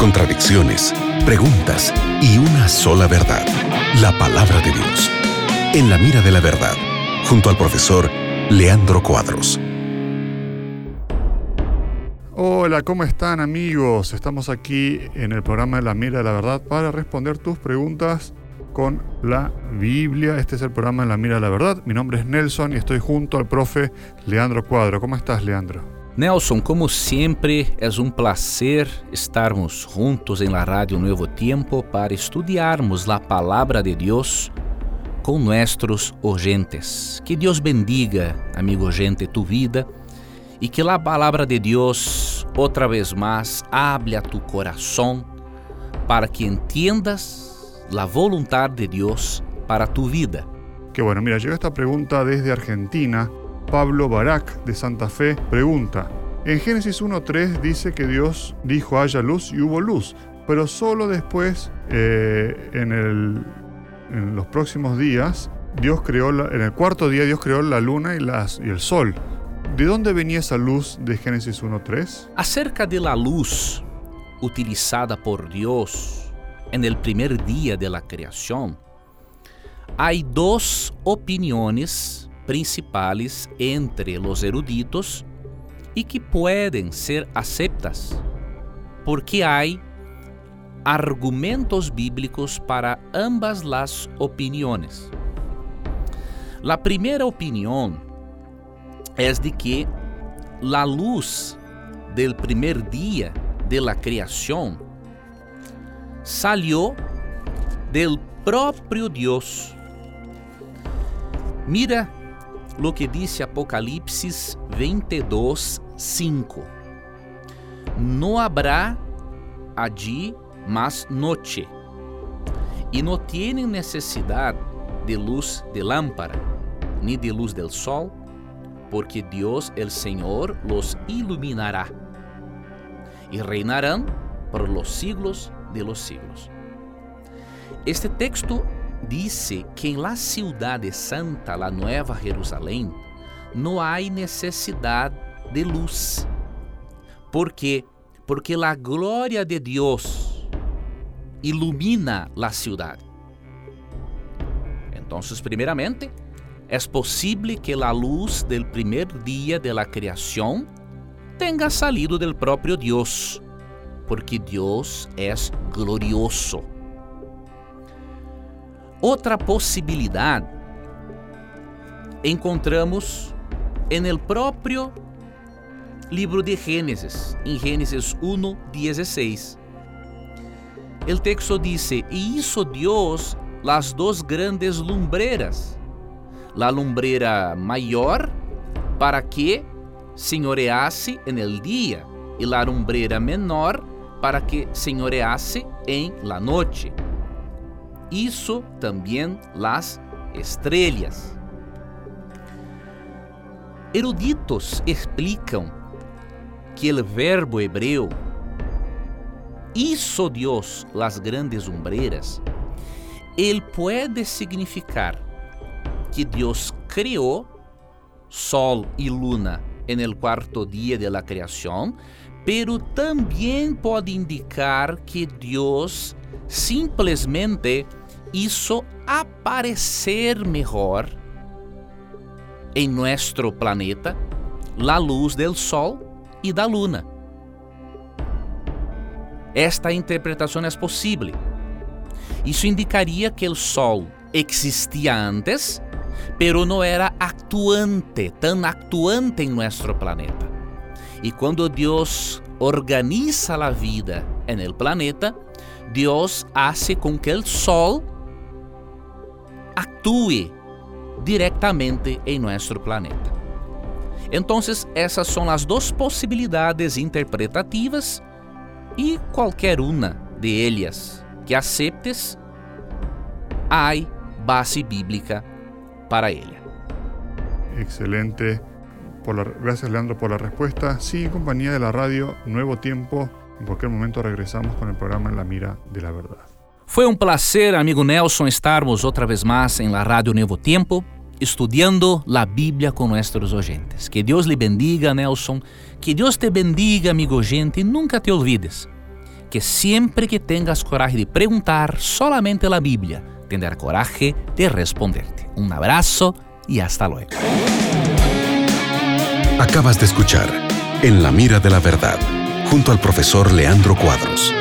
contradicciones, preguntas y una sola verdad, la palabra de Dios. En la mira de la verdad, junto al profesor Leandro Cuadros. Hola, ¿cómo están amigos? Estamos aquí en el programa de la mira de la verdad para responder tus preguntas con la Biblia. Este es el programa de la mira de la verdad. Mi nombre es Nelson y estoy junto al profe Leandro Cuadro. ¿Cómo estás, Leandro? Nelson, como sempre, é um prazer estarmos juntos em la Rádio Novo Tempo para estudiarmos a palavra de Deus com nossos oyentes. Que Deus bendiga, amigo oyente, tu vida e que a palavra de Deus, outra vez mais, hable a tu coração para que entiendas a vontade de Deus para tu vida. Que bueno, mira, llegó esta pregunta desde Argentina Pablo Barak de Santa Fe pregunta, en Génesis 1.3 dice que Dios dijo haya luz y hubo luz, pero solo después, eh, en, los próximos días, Dios creó, en el cuarto día Dios creó la luna y, y el sol. ¿De dónde venía esa luz de Génesis 1.3? Acerca de la luz utilizada por Dios en el primer día de la creación, hay dos opiniones principales entre los eruditos y que pueden ser aceptas, porque hay argumentos bíblicos para ambas las opiniones. La primera opinión es de que la luz del primer día de la creación salió del propio Dios. Mira lo que disse Apocalipse 22, 5. No habrá allí más noche, e no tienen necesidade de luz de lámpara, ni de luz del sol, porque Dios el Señor los iluminará, e reinarán por los siglos de los siglos. Este texto disse que la cidade santa, la Nueva Jerusalém, não há necessidade de luz. ¿Por quê? Porque a glória de Deus ilumina a cidade. Então, primeiramente, é possível que a luz del primer dia de la criação tenha salido del próprio Deus, porque Deus é glorioso. Outra possibilidade encontramos en el próprio livro de Gênesis, em Gênesis 1:16. O texto diz: E hizo Deus las dos grandes lumbreras, la lumbrera maior para que senhoreasse en dia, e la lumbrera menor para que senhoreasse em la noche hizo también las estrellas. Eruditos explicam que o verbo hebreu hizo Dios las grandes umbreras, ele pode significar que Deus criou sol e luna en el cuarto dia de la creación, pero também pode indicar que Deus simplesmente hizo aparecer mejor en nuestro planeta la luz del Sol y da Luna. Esta interpretação é possível. Isso indicaria que o Sol existia antes, pero não era actuante, tão actuante em nosso planeta. E quando Deus organiza a vida en el planeta, Deus hace com que o Sol actúe diretamente em nosso planeta. Então, essas são as duas possibilidades interpretativas e qualquer uma de elas que aceptes, há base bíblica para ela. Excelente. Gracias Leandro por la respuesta. Sí, en compañía de la radio Nuevo Tiempo. En cualquier momento regresamos con el programa En la Mira de la Verdad. Foi um prazer, amigo Nelson, estarmos outra vez mais em la Radio Nuevo Tiempo, estudando a Bíblia com nossos ouvintes. Que Deus lhe bendiga, Nelson. Que Deus te bendiga, amigo Gente, e nunca te olvides que sempre que tengas coragem de perguntar, solamente a Bíblia tendrá coragem de responderte. Um abraço e hasta luego. Acabas de escuchar En la mira de la verdad, junto ao professor Leandro Cuadros.